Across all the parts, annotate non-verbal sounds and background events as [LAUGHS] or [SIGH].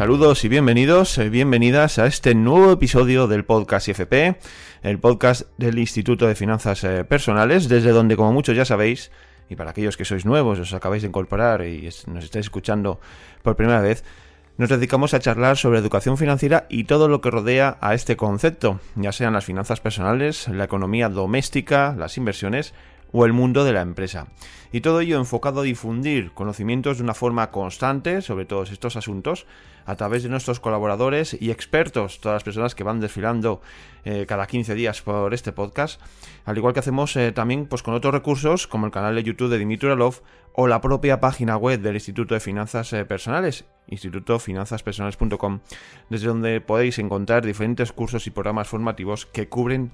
Saludos y bienvenidos, eh, bienvenidas a este nuevo episodio del podcast IFP, el podcast del Instituto de Finanzas eh, Personales, desde donde, como muchos ya sabéis, y para aquellos que sois nuevos, os acabáis de incorporar y nos estáis escuchando por primera vez, nos dedicamos a charlar sobre educación financiera y todo lo que rodea a este concepto, ya sean las finanzas personales, la economía doméstica, las inversiones o el mundo de la empresa. Y todo ello enfocado a difundir conocimientos de una forma constante sobre todos estos asuntos a través de nuestros colaboradores y expertos, todas las personas que van desfilando eh, cada 15 días por este podcast, al igual que hacemos eh, también pues, con otros recursos como el canal de YouTube de Dimitri Uralov o la propia página web del Instituto de Finanzas eh, Personales, institutofinanzaspersonales.com, desde donde podéis encontrar diferentes cursos y programas formativos que cubren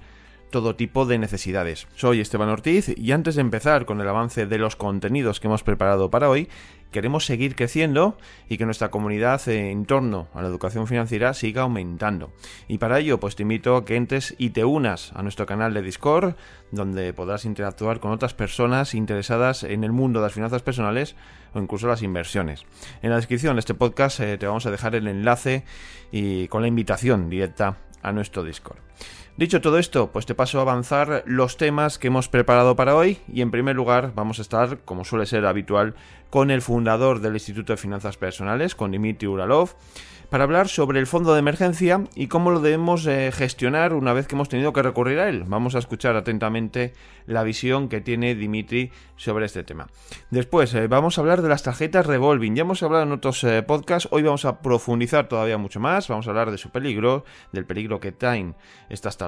todo tipo de necesidades. Soy Esteban Ortiz y antes de empezar con el avance de los contenidos que hemos preparado para hoy, queremos seguir creciendo y que nuestra comunidad en torno a la educación financiera siga aumentando. Y para ello, pues te invito a que entres y te unas a nuestro canal de Discord, donde podrás interactuar con otras personas interesadas en el mundo de las finanzas personales o incluso las inversiones. En la descripción de este podcast eh, te vamos a dejar el enlace y con la invitación directa a nuestro Discord. Dicho todo esto, pues te paso a avanzar los temas que hemos preparado para hoy y en primer lugar vamos a estar, como suele ser habitual, con el fundador del Instituto de Finanzas Personales, con Dimitri Uralov, para hablar sobre el fondo de emergencia y cómo lo debemos eh, gestionar una vez que hemos tenido que recurrir a él. Vamos a escuchar atentamente la visión que tiene Dimitri sobre este tema. Después eh, vamos a hablar de las tarjetas revolving. Ya hemos hablado en otros eh, podcasts, hoy vamos a profundizar todavía mucho más, vamos a hablar de su peligro, del peligro que traen estas tarjetas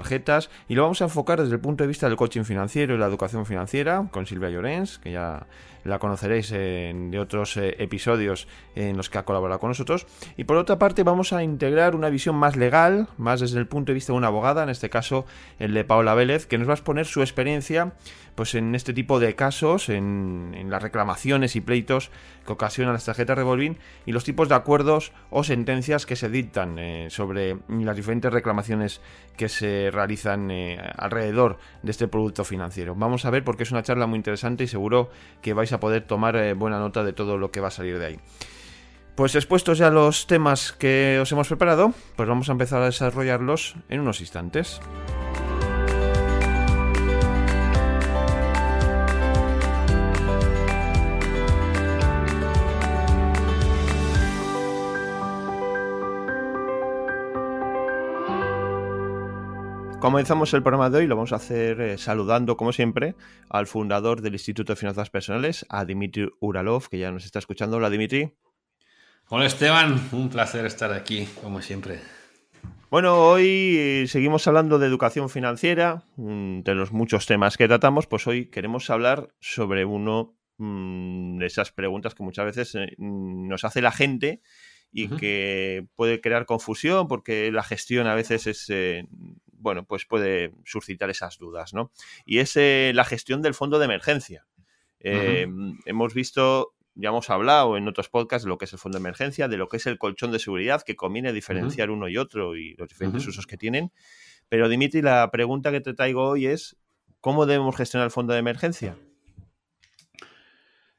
y lo vamos a enfocar desde el punto de vista del coaching financiero y la educación financiera con Silvia Llorens, que ya la conoceréis en, de otros eh, episodios en los que ha colaborado con nosotros. Y por otra parte vamos a integrar una visión más legal, más desde el punto de vista de una abogada, en este caso el de Paula Vélez, que nos va a exponer su experiencia pues en este tipo de casos, en, las reclamaciones y pleitos que ocasionan las tarjetas revolving y los tipos de acuerdos o sentencias que se dictan eh, sobre las diferentes reclamaciones que se realizan eh, alrededor de este producto financiero. Vamos a ver porque es una charla muy interesante y seguro que vais a poder tomar eh, buena nota de todo lo que va a salir de ahí. Pues expuestos ya los temas que os hemos preparado, pues vamos a empezar a desarrollarlos en unos instantes. Comenzamos el programa de hoy, lo vamos a hacer eh, saludando, como siempre, al fundador del Instituto de Finanzas Personales, a Dimitri Uralov, que ya nos está escuchando. Hola, Dimitri. Hola, Esteban. Un placer estar aquí, como siempre. Bueno, hoy eh, seguimos hablando de educación financiera, de los muchos temas que tratamos, pues hoy queremos hablar sobre uno mm, de esas preguntas que muchas veces eh, nos hace la gente y que puede crear confusión porque la gestión a veces es bueno, pues puede suscitar esas dudas, ¿no? Y es eh, la gestión del fondo de emergencia. Eh, hemos visto, ya hemos hablado en otros podcasts de lo que es el fondo de emergencia, de lo que es el colchón de seguridad, que conviene diferenciar uno y otro y los diferentes usos que tienen. Pero Dimitri, la pregunta que te traigo hoy es, ¿cómo debemos gestionar el fondo de emergencia?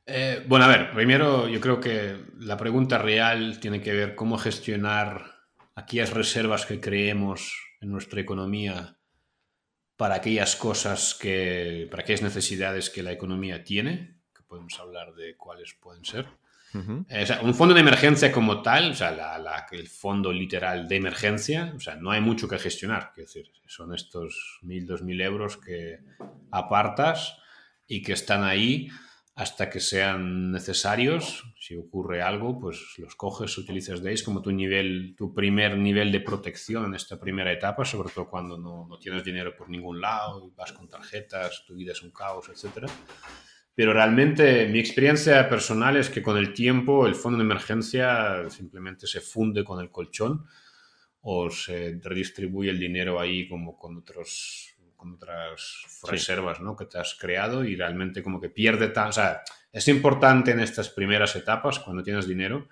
Eh, bueno, a ver, primero yo creo que la pregunta real tiene que ver cómo gestionar aquellas reservas que creemos en nuestra economía para aquellas cosas que, para aquellas necesidades que la economía tiene, que podemos hablar de cuáles pueden ser. Eh, un fondo de emergencia como tal, o sea, el fondo literal de emergencia, o sea, no hay mucho que gestionar. Es decir, son estos mil, dos mil euros que apartas y que están ahí hasta que sean necesarios. Si ocurre algo, pues los coges, utilizas de ahí como tu nivel, tu primer nivel de protección en esta primera etapa, sobre todo cuando no, no tienes dinero por ningún lado, vas con tarjetas, tu vida es un caos, etc. Pero realmente mi experiencia personal es que con el tiempo el fondo de emergencia simplemente se funde con el colchón o se redistribuye el dinero ahí como con otros con otras reservas ¿no? que te has creado y realmente como que pierde tan... O sea, es importante en estas primeras etapas, cuando tienes dinero,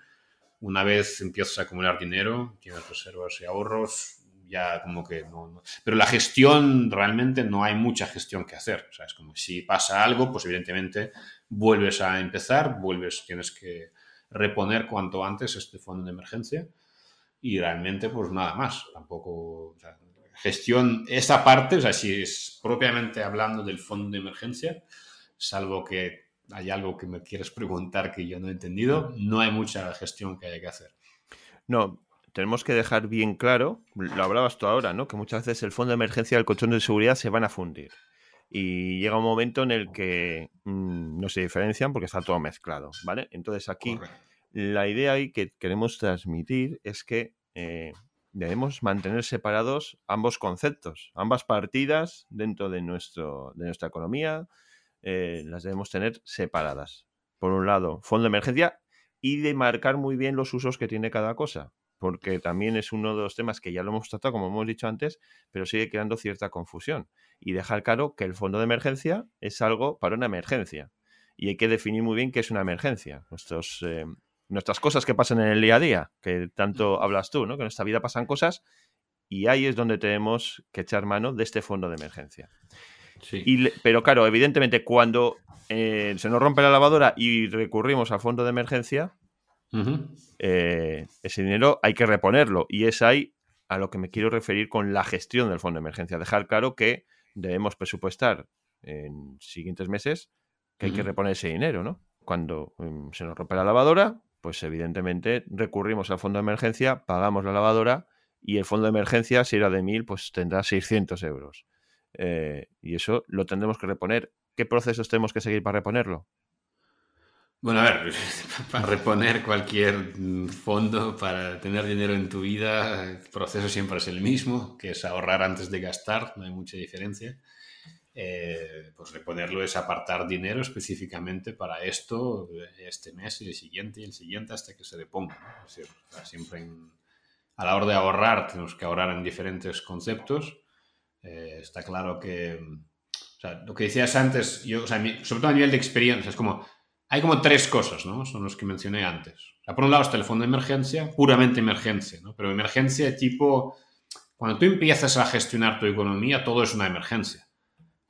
una vez empiezas a acumular dinero, tienes reservas y ahorros, ya como que no, Pero la gestión, realmente no hay mucha gestión que hacer. O sea, es como si pasa algo, pues evidentemente vuelves a empezar, vuelves, tienes que reponer cuanto antes este fondo de emergencia. y realmente pues nada más. Tampoco, gestión, esa parte, o sea, si es propiamente hablando del fondo de emergencia, salvo que hay algo que me quieres preguntar que yo no he entendido, no hay mucha gestión que haya que hacer. No, tenemos que dejar bien claro, lo hablabas tú ahora, ¿no? Que muchas veces el fondo de emergencia y el colchón de seguridad se van a fundir. Y llega un momento en el que mm, no se diferencian porque está todo mezclado, ¿vale? Entonces aquí la idea ahí que queremos transmitir es que eh, debemos mantener separados ambos conceptos, ambas partidas dentro de, nuestro, de nuestra economía, eh, las debemos tener separadas. Por un lado, fondo de emergencia y de marcar muy bien los usos que tiene cada cosa, porque también es uno de los temas que ya lo hemos tratado, como hemos dicho antes, pero sigue creando cierta confusión. Y dejar claro que el fondo de emergencia es algo para una emergencia. Y hay que definir muy bien qué es una emergencia. Nuestros, eh, nuestras cosas que pasan en el día a día, que tanto hablas tú, ¿no? Que en esta vida pasan cosas y ahí es donde tenemos que echar mano de este fondo de emergencia pero claro, evidentemente cuando eh, se nos rompe la lavadora y recurrimos al fondo de emergencia, eh, ese dinero hay que reponerlo. Y es ahí a lo que me quiero referir con la gestión del fondo de emergencia. Dejar claro que debemos presupuestar en siguientes meses que hay que reponer ese dinero, ¿no? Cuando mm, se nos rompe la lavadora, pues evidentemente recurrimos al fondo de emergencia, pagamos la lavadora y el fondo de emergencia, si era de 1.000, pues tendrá 600 euros. Eh, y eso lo tendremos que reponer. ¿Qué procesos tenemos que seguir para reponerlo? Bueno, a ver, [LAUGHS] para reponer cualquier fondo, para tener dinero en tu vida, el proceso siempre es el mismo, que es ahorrar antes de gastar, no hay mucha diferencia. Eh, pues reponerlo es apartar dinero específicamente para esto, este mes y el siguiente y el siguiente hasta que se deponga. siempre a la hora de ahorrar tenemos que ahorrar en diferentes conceptos eh, está claro que, o sea, lo que decías antes, yo, o sea, sobre todo a nivel de experiencia, es como, hay como tres cosas, ¿no? Son los que mencioné antes. O sea, por un lado está el fondo de emergencia, puramente emergencia, ¿no? Pero emergencia tipo, cuando tú empiezas a gestionar tu economía, todo es una emergencia.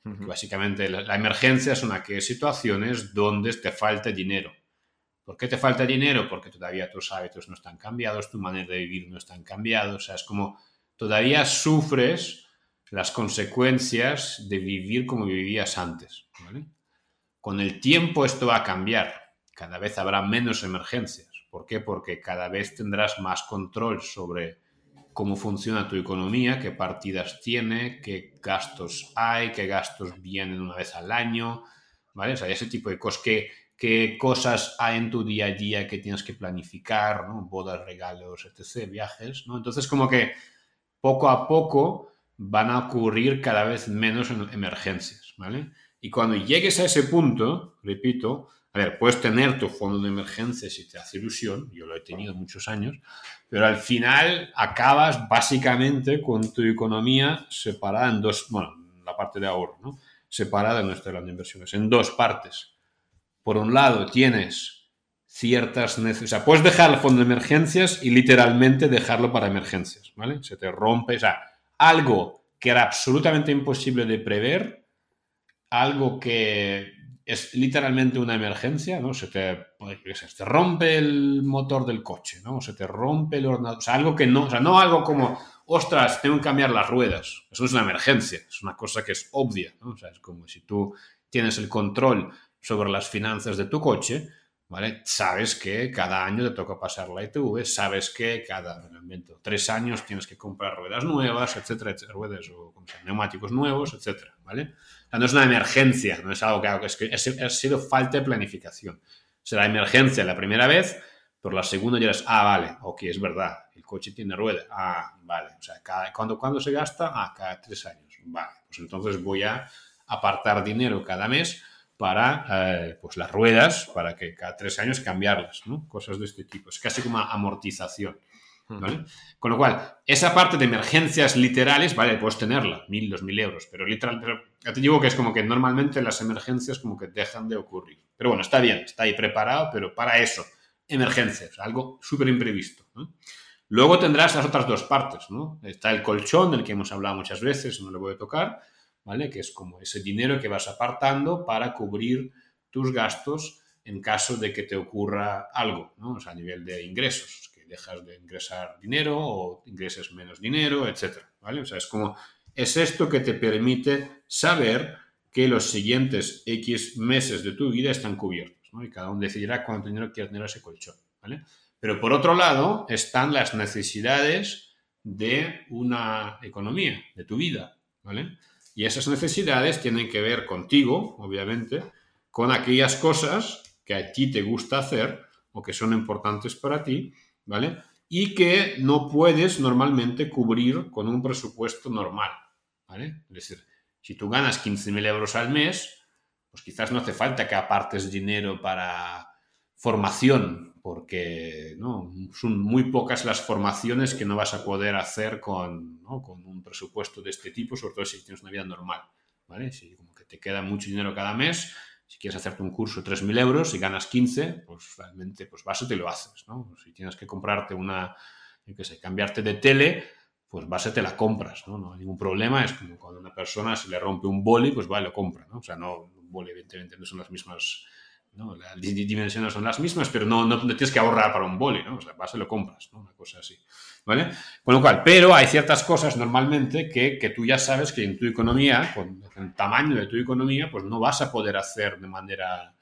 Básicamente, la, emergencia es una que situaciones donde te falta dinero. ¿Por qué te falta dinero? Porque todavía tus hábitos no están cambiados, tu manera de vivir no están cambiados. O sea, es como todavía sufres las consecuencias de vivir como vivías antes. Con el tiempo esto va a cambiar. Cada vez habrá menos emergencias. ¿Por qué? Porque cada vez tendrás más control sobre cómo funciona tu economía, qué partidas tiene, qué gastos hay, qué gastos vienen una vez al año, ¿vale? O sea, ese tipo de cosas, qué, cosas hay en tu día a día que tienes que planificar, ¿no? Bodas, regalos, etc., viajes, ¿no? Entonces, como que poco a poco van a ocurrir cada vez menos en emergencias, ¿vale? Y cuando llegues a ese punto, repito, a ver, puedes tener tu fondo de emergencia si te hace ilusión, yo lo he tenido muchos años, pero al final acabas básicamente con tu economía separada en dos, bueno, la parte de ahorro, ¿no? Separada de nuestra de inversiones, en dos partes. Por un lado, tienes ciertas necesidades, o sea, puedes dejar el fondo de emergencias y literalmente dejarlo para emergencias, ¿vale? Se te rompe, o sea, algo que era absolutamente imposible de prever, algo que es literalmente una emergencia, ¿no? Se te, se rompe el motor del coche, ¿no? Se te rompe el ordenador, o sea, algo que no, o sea, no algo como, ostras, tengo que cambiar las ruedas. Eso es una emergencia, es una cosa que es obvia, ¿no? O sea, es como si tú tienes el control sobre las finanzas de tu coche, ¿vale? Sabes que cada año te toca pasar la ITV, sabes que cada tres años tienes que comprar ruedas nuevas, etcétera, etcétera ruedas o neumáticos nuevos, etcétera, ¿vale? No es una emergencia, no es algo que hago, es que ha sido falta de planificación. Será emergencia la primera vez, pero la segunda ya es, ah, vale, ok, es verdad, el coche tiene rueda, ah, vale, o sea, cada, ¿cuándo, ¿cuándo se gasta? Ah, cada tres años, vale, pues entonces voy a apartar dinero cada mes para eh, pues las ruedas, para que cada tres años cambiarlas, ¿no? Cosas de este tipo. Es casi como amortización. ¿vale? Con lo cual, esa parte de emergencias literales, vale, puedes tenerla, mil, dos mil euros, pero literal, pero ya te digo que es como que normalmente las emergencias como que dejan de ocurrir. Pero bueno, está bien, está ahí preparado, pero para eso, emergencias, algo súper imprevisto. Luego tendrás las otras dos partes, ¿no? Está el colchón, del que hemos hablado muchas veces, no le voy a tocar, ¿vale? Que es como ese dinero que vas apartando para cubrir tus gastos en caso de que te ocurra algo, ¿no? O sea, a nivel de ingresos. Que dejas de ingresar dinero o ingreses menos dinero, etcétera, ¿vale? O sea, es como, es esto que te permite saber que los siguientes X meses de tu vida están cubiertos, ¿no? Y cada uno decidirá cuánto dinero quiere tener ese colchón, ¿vale? Pero por otro lado están las necesidades de una economía, de tu vida, ¿vale? Y esas necesidades tienen que ver contigo, obviamente, con aquellas cosas que a ti te gusta hacer o que son importantes para ti, ¿vale? Y que no puedes normalmente cubrir con un presupuesto normal, Es decir, si tú ganas 15.000 euros al mes, pues quizás no hace falta que apartes dinero para formación, porque ¿no? son muy pocas las formaciones que no vas a poder hacer con, con un presupuesto de este tipo, sobre todo si tienes una vida normal, ¿vale? Si como que te queda mucho dinero cada mes, si quieres hacerte un curso de 3.000 euros y ganas 15, pues realmente pues vas y te lo haces, ¿no? Si tienes que comprarte una, yo qué sé, cambiarte de tele, pues vas y te la compras, ¿no? No hay ningún problema, es como cuando una persona se le rompe un boli, pues va y lo compra, ¿no? O sea, no, un boli evidentemente no son las mismas, ¿no? Las dimensiones son las mismas, pero no, no, tienes que ahorrar para un boli, ¿no? O sea, vas y lo compras, ¿no? Una cosa así, ¿vale? Con lo cual, pero hay ciertas cosas normalmente que, que tú ya sabes que en tu economía, con el tamaño de tu economía, pues no vas a poder hacer de manera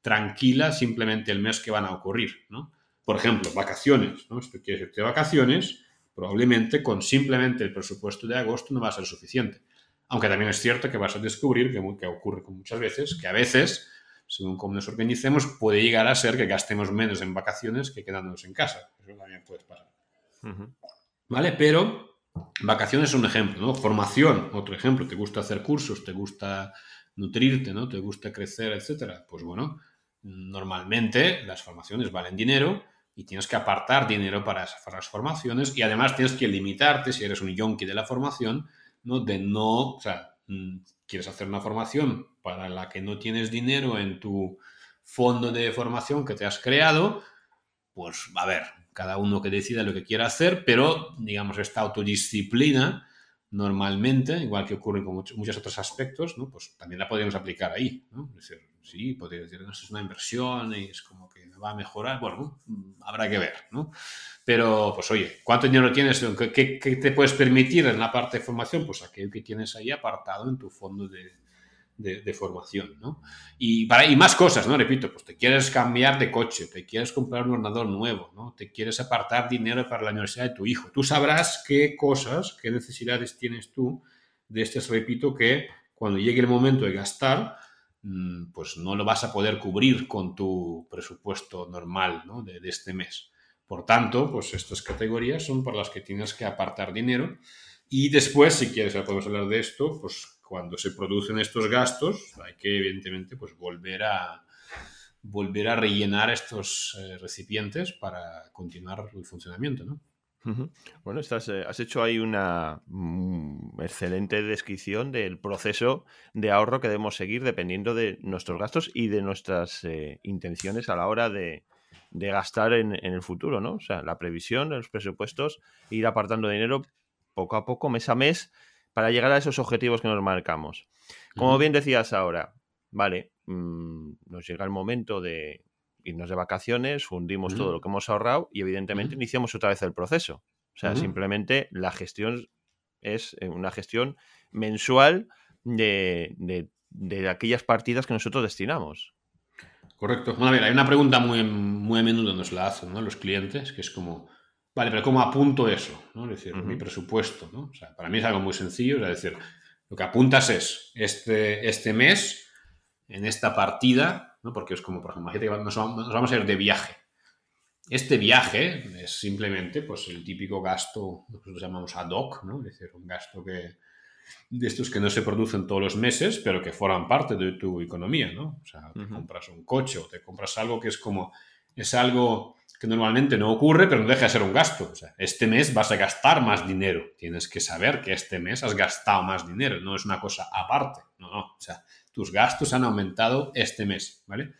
tranquila simplemente el mes que van a ocurrir, ¿no? Por ejemplo, vacaciones, ¿no? Esto quiere decir que vacaciones probablemente con simplemente el presupuesto de agosto no va a ser suficiente. Aunque también es cierto que vas a descubrir, que, que ocurre con muchas veces, que a veces, según cómo nos organicemos, puede llegar a ser que gastemos menos en vacaciones que quedándonos en casa. Eso también puede pasar. ¿Vale? Pero vacaciones es un ejemplo, ¿no? Formación, otro ejemplo. Te gusta hacer cursos, te gusta nutrirte, ¿no? Te gusta crecer, etcétera. Pues bueno, normalmente las formaciones valen dinero y tienes que apartar dinero para esas formaciones y además tienes que limitarte, si eres un yonki de la formación, ¿no? de no, o sea, mm, quieres hacer una formación para la que no tienes dinero en tu fondo de formación que te has creado, pues a ver, cada uno que decida lo que quiera hacer, pero digamos esta autodisciplina normalmente, igual que ocurre con muchos, otros aspectos, ¿no? pues también la podríamos aplicar ahí. ¿no? Es decir, sí, podría decir, no, es una inversión y es como que va a mejorar. Bueno, habrá que ver, ¿no? Pero, pues oye, ¿cuánto dinero tienes? ¿Qué, qué te puedes permitir en la parte de formación? Pues aquello que tienes ahí apartado en tu fondo de, de, formación, ¿no? Y, para, y más cosas, ¿no? Repito, pues te quieres cambiar de coche, te quieres comprar un ordenador nuevo, ¿no? Te quieres apartar dinero para la universidad de tu hijo. Tú sabrás qué cosas, qué necesidades tienes tú de este, repito, que cuando llegue el momento de gastar, mm, pues no lo vas a poder cubrir con tu presupuesto normal, ¿no? de, este mes. Por tanto, pues estas categorías son por las que tienes que apartar dinero. Y después, si quieres, podemos hablar de esto, pues cuando se producen estos gastos, hay que evidentemente pues, volver, a, volver a rellenar estos eh, recipientes para continuar el funcionamiento. ¿no? Bueno, estás, eh, has hecho ahí una mm, excelente descripción del proceso de ahorro que debemos seguir dependiendo de nuestros gastos y de nuestras eh, intenciones a la hora de, de gastar en, en, el futuro, ¿no? O sea, la previsión, los presupuestos, ir apartando dinero poco a poco, mes a mes, para llegar a esos objetivos que nos marcamos. Como bien decías ahora, vale, mm, nos llega el momento de irnos de vacaciones, fundimos todo lo que hemos ahorrado y evidentemente iniciamos otra vez el proceso. O sea, simplemente la gestión es eh, una gestión mensual de, de, aquellas partidas que nosotros destinamos. Correcto. Bueno, a ver, hay una pregunta muy, muy a menudo nos la hacen los clientes, que es como, Vale, pero ¿cómo apunto eso? ¿no? Es decir, mi presupuesto. ¿no? O sea, para mí es algo muy sencillo. Es decir, lo que apuntas es este, este mes, en esta partida, ¿no? porque es como, por ejemplo, imagínate que nos vamos, a ir de viaje. Este viaje es simplemente pues, el típico gasto, nosotros llamamos ad hoc, ¿no? es decir, un gasto que, de estos que no se producen todos los meses, pero que forman parte de tu economía. ¿no? O sea, te compras un coche o te compras algo que es como, es algo que normalmente no ocurre, pero no deja de ser un gasto. O sea, este mes vas a gastar más dinero. Tienes que saber que este mes has gastado más dinero, no es una cosa aparte. No, no. O sea, tus gastos han aumentado este mes, ¿vale?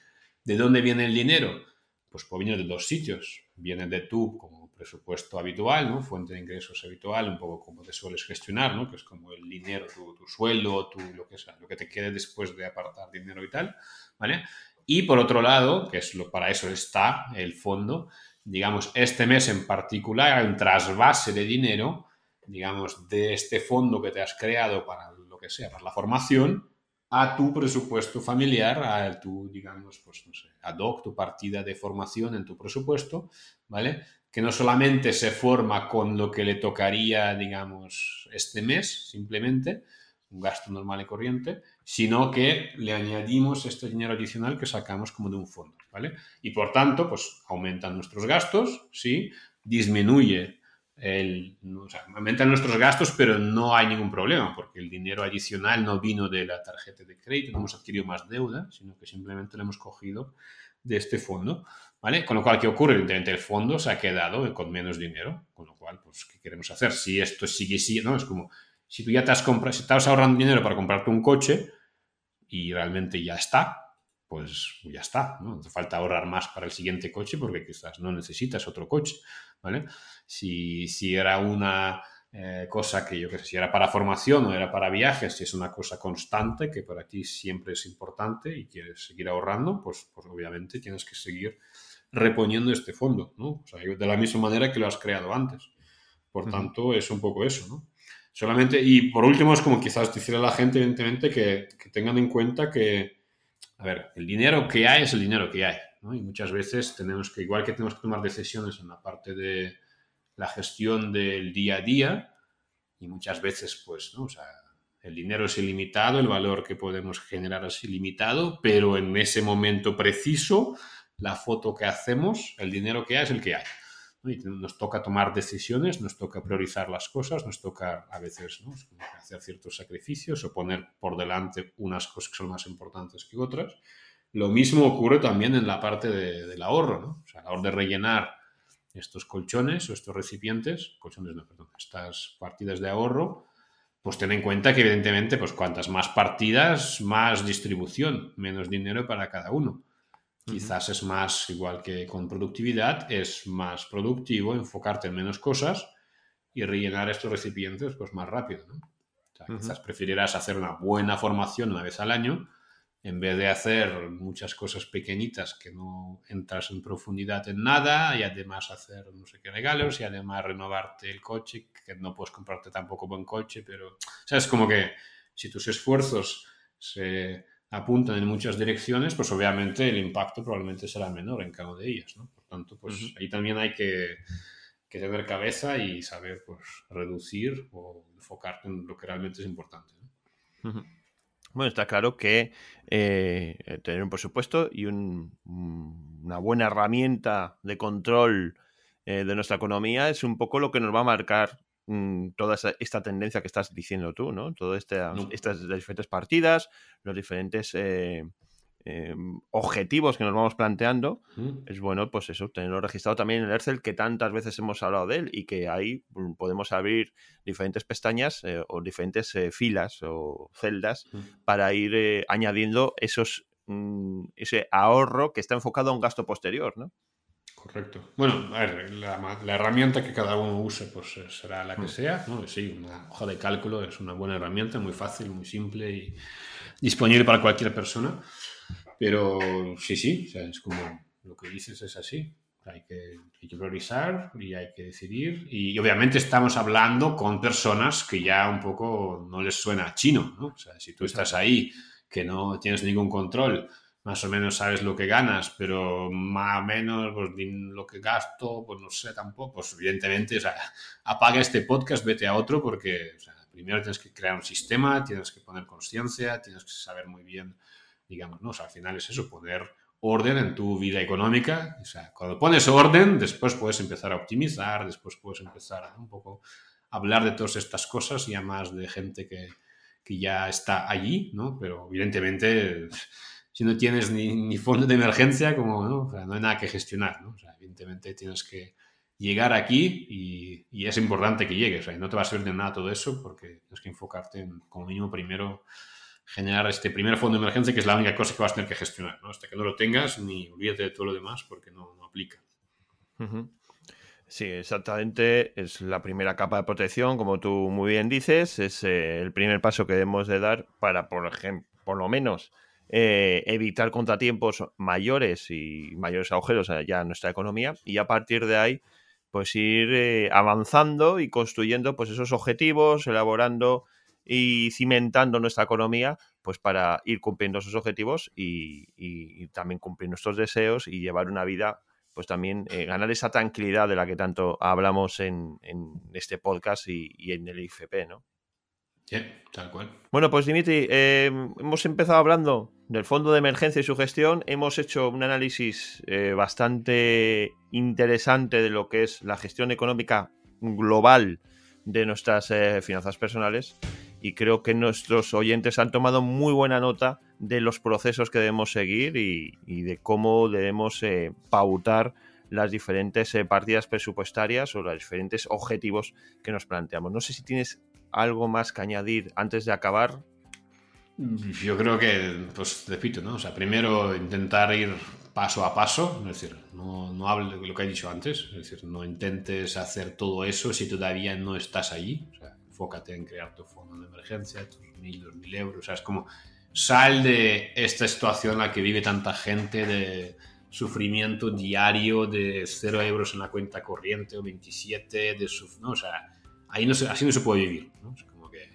¿De dónde viene el dinero? Pues puede de dos sitios. Viene de tu como presupuesto habitual, ¿no? Fuente de ingresos habitual, un poco como te sueles gestionar, ¿no? Que es como el dinero, tu, tu sueldo, tu, lo que sea, lo que te quede después de apartar dinero y tal, ¿vale? Y por otro lado, que es lo, para eso está el fondo, digamos, este mes en particular hay un trasvase de dinero, digamos, de este fondo que te has creado para lo que sea, para la formación, a tu presupuesto familiar, a tu, digamos, pues no sé, ad tu partida de formación en tu presupuesto, ¿vale? Que no solamente se forma con lo que le tocaría, digamos, este mes, simplemente, un gasto normal y corriente, sino que le añadimos este dinero adicional que sacamos como de un fondo, ¿vale? Y por tanto, pues aumentan nuestros gastos, ¿sí? Disminuye aumentan nuestros gastos, pero no hay ningún problema, porque el dinero adicional no vino de la tarjeta de crédito, no hemos adquirido más deuda, sino que simplemente lo hemos cogido de este fondo, ¿vale? Con lo cual, ¿qué ocurre? Evidentemente el fondo se ha quedado con menos dinero, con lo cual, pues, ¿qué queremos hacer? Si esto sigue así, ¿no? Es como, si tú ya te has comprado, si estabas ahorrando dinero para comprarte un coche y realmente ya está, pues ya está, ¿no? hace falta ahorrar más para el siguiente coche porque quizás no necesitas otro coche, ¿vale? Si, si era una eh, cosa que yo que sé, si era para formación o era para viajes, si es una cosa constante que para ti siempre es importante y quieres seguir ahorrando, pues, pues obviamente tienes que seguir reponiendo este fondo, ¿no? O sea, de la misma manera que lo has creado antes. Por tanto, es un poco eso, ¿no? Solamente, y por último, es como quizás decirle a la gente, evidentemente, que, tengan en cuenta que, a ver, el dinero que hay es el dinero que hay, ¿no? Y muchas veces tenemos que, igual que tenemos que tomar decisiones en la parte de la gestión del día a día, y muchas veces, pues, ¿no? O sea, el dinero es ilimitado, el valor que podemos generar es ilimitado, pero en ese momento preciso, la foto que hacemos, el dinero que hay es el que hay nos toca tomar decisiones, nos toca priorizar las cosas, nos toca a veces hacer ciertos sacrificios o poner por delante unas cosas que son más importantes que otras. Lo mismo ocurre también en la parte del ahorro, ¿no? O sea, a la hora de rellenar estos colchones o estos recipientes, colchones no, perdón, estas partidas de ahorro, pues ten en cuenta que evidentemente, pues cuantas más partidas, más distribución, menos dinero para cada uno. Quizás es más, igual que con productividad, es más productivo enfocarte en menos cosas y rellenar estos recipientes pues más rápido. ¿no? Quizás preferirás hacer una buena formación una vez al año en vez de hacer muchas cosas pequeñitas que no entras en profundidad en nada y además hacer no sé qué regalos y además renovarte el coche, que no puedes comprarte tampoco buen coche, pero o sea, es como que si tus esfuerzos se apuntan en muchas direcciones, pues obviamente el impacto probablemente será menor en cada una de ellas, ¿no? Por tanto, pues ahí también hay que, tener cabeza y saber, pues, reducir o enfocarte en lo que realmente es importante. Bueno, está claro que eh, tener un presupuesto y una buena herramienta de control eh, de nuestra economía es un poco lo que nos va a marcar Mm, toda esta, tendencia que estás diciendo tú, ¿no? Todas estas diferentes partidas, los diferentes eh, em, objetivos que nos vamos planteando, es bueno, pues eso, tenerlo registrado también en el Excel, que tantas veces hemos hablado de él y que ahí mm, podemos abrir diferentes pestañas eh, o diferentes eh, filas o celdas para ir añadiendo esos ese ahorro que está enfocado a un gasto posterior, ¿no? Correcto. Bueno, a ver, la, herramienta que cada uno use pues eh, será la que mm. sea. ¿no? Sí, una hoja de cálculo es una buena herramienta, muy fácil, muy simple y disponible para cualquier persona. Pero sí, sí, es como lo que dices es así. Hay que, hay que, priorizar y hay que decidir. Y obviamente estamos hablando con personas que ya un poco no les suena chino. ¿no? O sea, si tú estás ahí, que no tienes ningún control más o menos sabes lo que ganas, pero más o menos pues, lo que gasto, pues no sé tampoco, pues evidentemente, o sea, [LAUGHS] apaga este podcast, vete a otro, porque o sea, primero tienes que crear un sistema, tienes que poner conciencia, tienes que saber muy bien, digamos, ¿no? O sea, al final es eso, poner orden en tu vida económica. O sea, cuando pones orden, después puedes empezar a optimizar, después puedes empezar a un poco hablar de todas estas cosas, ya más de gente que, que ya está allí, ¿no? Pero evidentemente si no tienes ni, fondo de emergencia, como ¿no? no hay nada que gestionar. ¿no? O sea, evidentemente tienes que llegar aquí y, es importante que llegues. O sea, no te va a servir de nada todo eso porque tienes que enfocarte en, como mínimo, primero generar este primer fondo de emergencia, que es la única cosa que vas a tener que gestionar. ¿no? Hasta que no lo tengas, ni olvídate de todo lo demás porque no, no aplica. Sí, exactamente. Es la primera capa de protección, como tú muy bien dices. Es eh, el primer paso que debemos de dar para, por ejemplo, por lo menos eh, evitar contratiempos mayores y mayores agujeros ya en nuestra economía y a partir de ahí pues ir eh, avanzando y construyendo pues esos objetivos, elaborando y cimentando nuestra economía pues para ir cumpliendo esos objetivos y, también cumplir nuestros deseos y llevar una vida pues también eh, ganar esa tranquilidad de la que tanto hablamos en, este podcast y, y en el IFP, ¿no? Sí, tal cual. Bueno, pues Dimitri, eh, hemos empezado hablando del fondo de emergencia y su gestión. Hemos hecho un análisis eh, bastante interesante de lo que es la gestión económica global de nuestras eh, finanzas personales y creo que nuestros oyentes han tomado muy buena nota de los procesos que debemos seguir y de cómo debemos pautar las diferentes partidas presupuestarias o los diferentes objetivos que nos planteamos. No sé si tienes algo más que añadir antes de acabar? Yo creo que, pues repito, ¿no? O sea, primero intentar ir paso a paso, es decir, no, no hable de lo que he dicho antes, es decir, no intentes hacer todo eso si todavía no estás allí, o sea, enfócate en crear tu fondo de emergencia, tus mil, dos mil euros, o sea, es como sal de esta situación en la que vive tanta gente de sufrimiento diario de cero euros en la cuenta corriente o 27, de ¿no? o sea, ahí no así no se puede vivir. ¿no? Es como que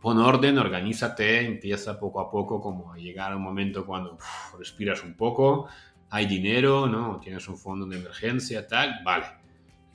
pon orden, organízate, empieza poco a poco como a llegar a un momento cuando respiras un poco, hay dinero, ¿no? Tienes un fondo de emergencia, tal, vale.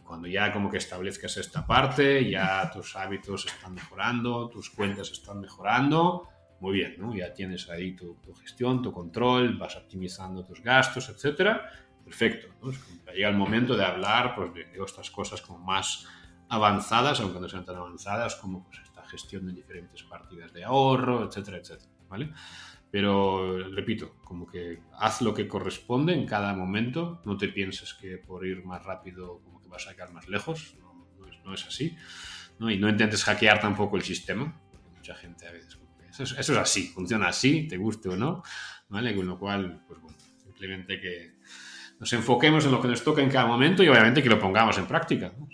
Cuando ya como que establezcas esta parte, ya tus hábitos están mejorando, tus cuentas están mejorando, muy bien, ¿no? Ya tienes ahí tu, gestión, tu control, vas optimizando tus gastos, etcétera. Perfecto, ¿no? llega el momento de hablar pues, de, de estas cosas como más avanzadas, aunque no sean tan avanzadas, como pues, esta gestión de diferentes partidas de ahorro, etcétera, etcétera, ¿vale? Pero, repito, como que haz lo que corresponde en cada momento, no te pienses que por ir más rápido como que vas a llegar más lejos, no, es, así, ¿no? Y no intentes hackear tampoco el sistema, porque mucha gente a veces, eso, es, eso es así, funciona así, te guste o no, ¿vale? Con lo cual, pues bueno, simplemente que nos enfoquemos en lo que nos toca en cada momento y obviamente que lo pongamos en práctica. ¿no?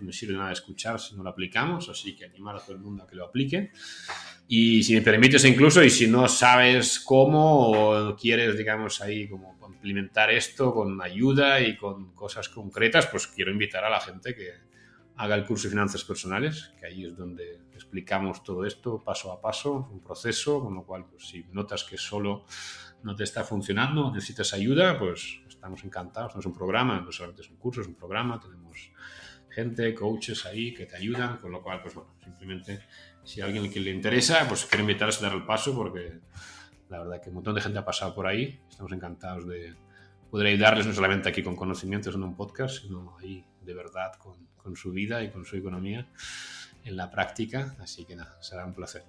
No sirve nada escuchar si no lo aplicamos, así que animar a todo el mundo a que lo aplique. Y si me permites incluso, y si no sabes cómo o quieres, digamos, ahí como implementar esto con ayuda y con cosas concretas, pues quiero invitar a la gente que haga el curso de finanzas personales, que ahí es donde explicamos todo esto paso a paso, un proceso, con lo cual, pues si notas que solo no te está funcionando, necesitas ayuda, pues estamos encantados. No es un programa, no solamente es un curso, es un programa. Tenemos gente, coaches ahí que te ayudan, con lo cual, pues bueno, simplemente si a alguien que le interesa, pues quiero invitarles a dar el paso porque la verdad que un montón de gente ha pasado por ahí. Estamos encantados de poder ayudarles no solamente aquí con conocimientos en un podcast, sino ahí de verdad con, con su vida y con su economía en la práctica. Así que nada, será un placer.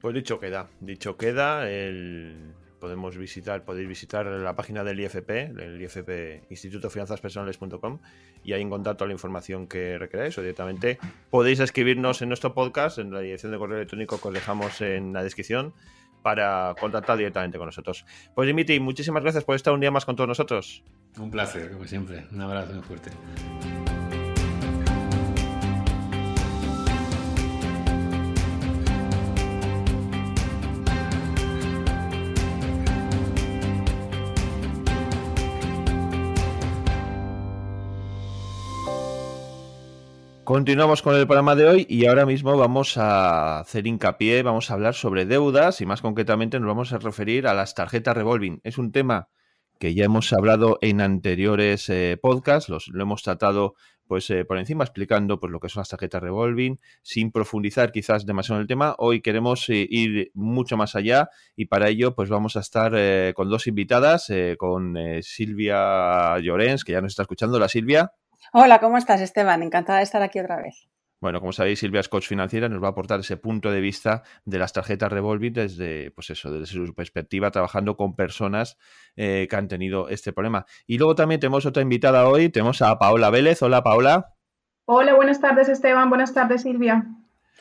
Pues dicho queda, dicho queda, el podemos visitar, podéis visitar la página del IFP, el IFP Instituto Finanzas Personales.com y ahí encontrar toda la información que requeráis o directamente podéis escribirnos en nuestro podcast, en la dirección de correo electrónico que os dejamos en la descripción para contactar directamente con nosotros. Pues Dimitri, muchísimas gracias por estar un día más con todos nosotros. Un placer, como siempre. Un abrazo muy fuerte. Continuamos con el programa de hoy y ahora mismo vamos a hacer hincapié, vamos a hablar sobre deudas y más concretamente nos vamos a referir a las tarjetas revolving. Es un tema que ya hemos hablado en anteriores eh, podcasts, los, lo hemos tratado pues eh, por encima explicando pues lo que son las tarjetas revolving, sin profundizar quizás demasiado en el tema. Hoy queremos eh, ir mucho más allá y para ello pues vamos a estar con dos invitadas, con Silvia Llorens, que ya nos está escuchando. La Silvia. Hola, ¿cómo estás, Esteban? Encantada de estar aquí otra vez. Bueno, como sabéis, Silvia es coach financiera, nos va a aportar ese punto de vista de las tarjetas revolving desde, pues eso, desde su perspectiva, trabajando con personas eh, que han tenido este problema. Y luego también tenemos otra invitada hoy, tenemos a Paola Vélez. Hola, Paola. Hola, buenas tardes, Esteban. Buenas tardes, Silvia.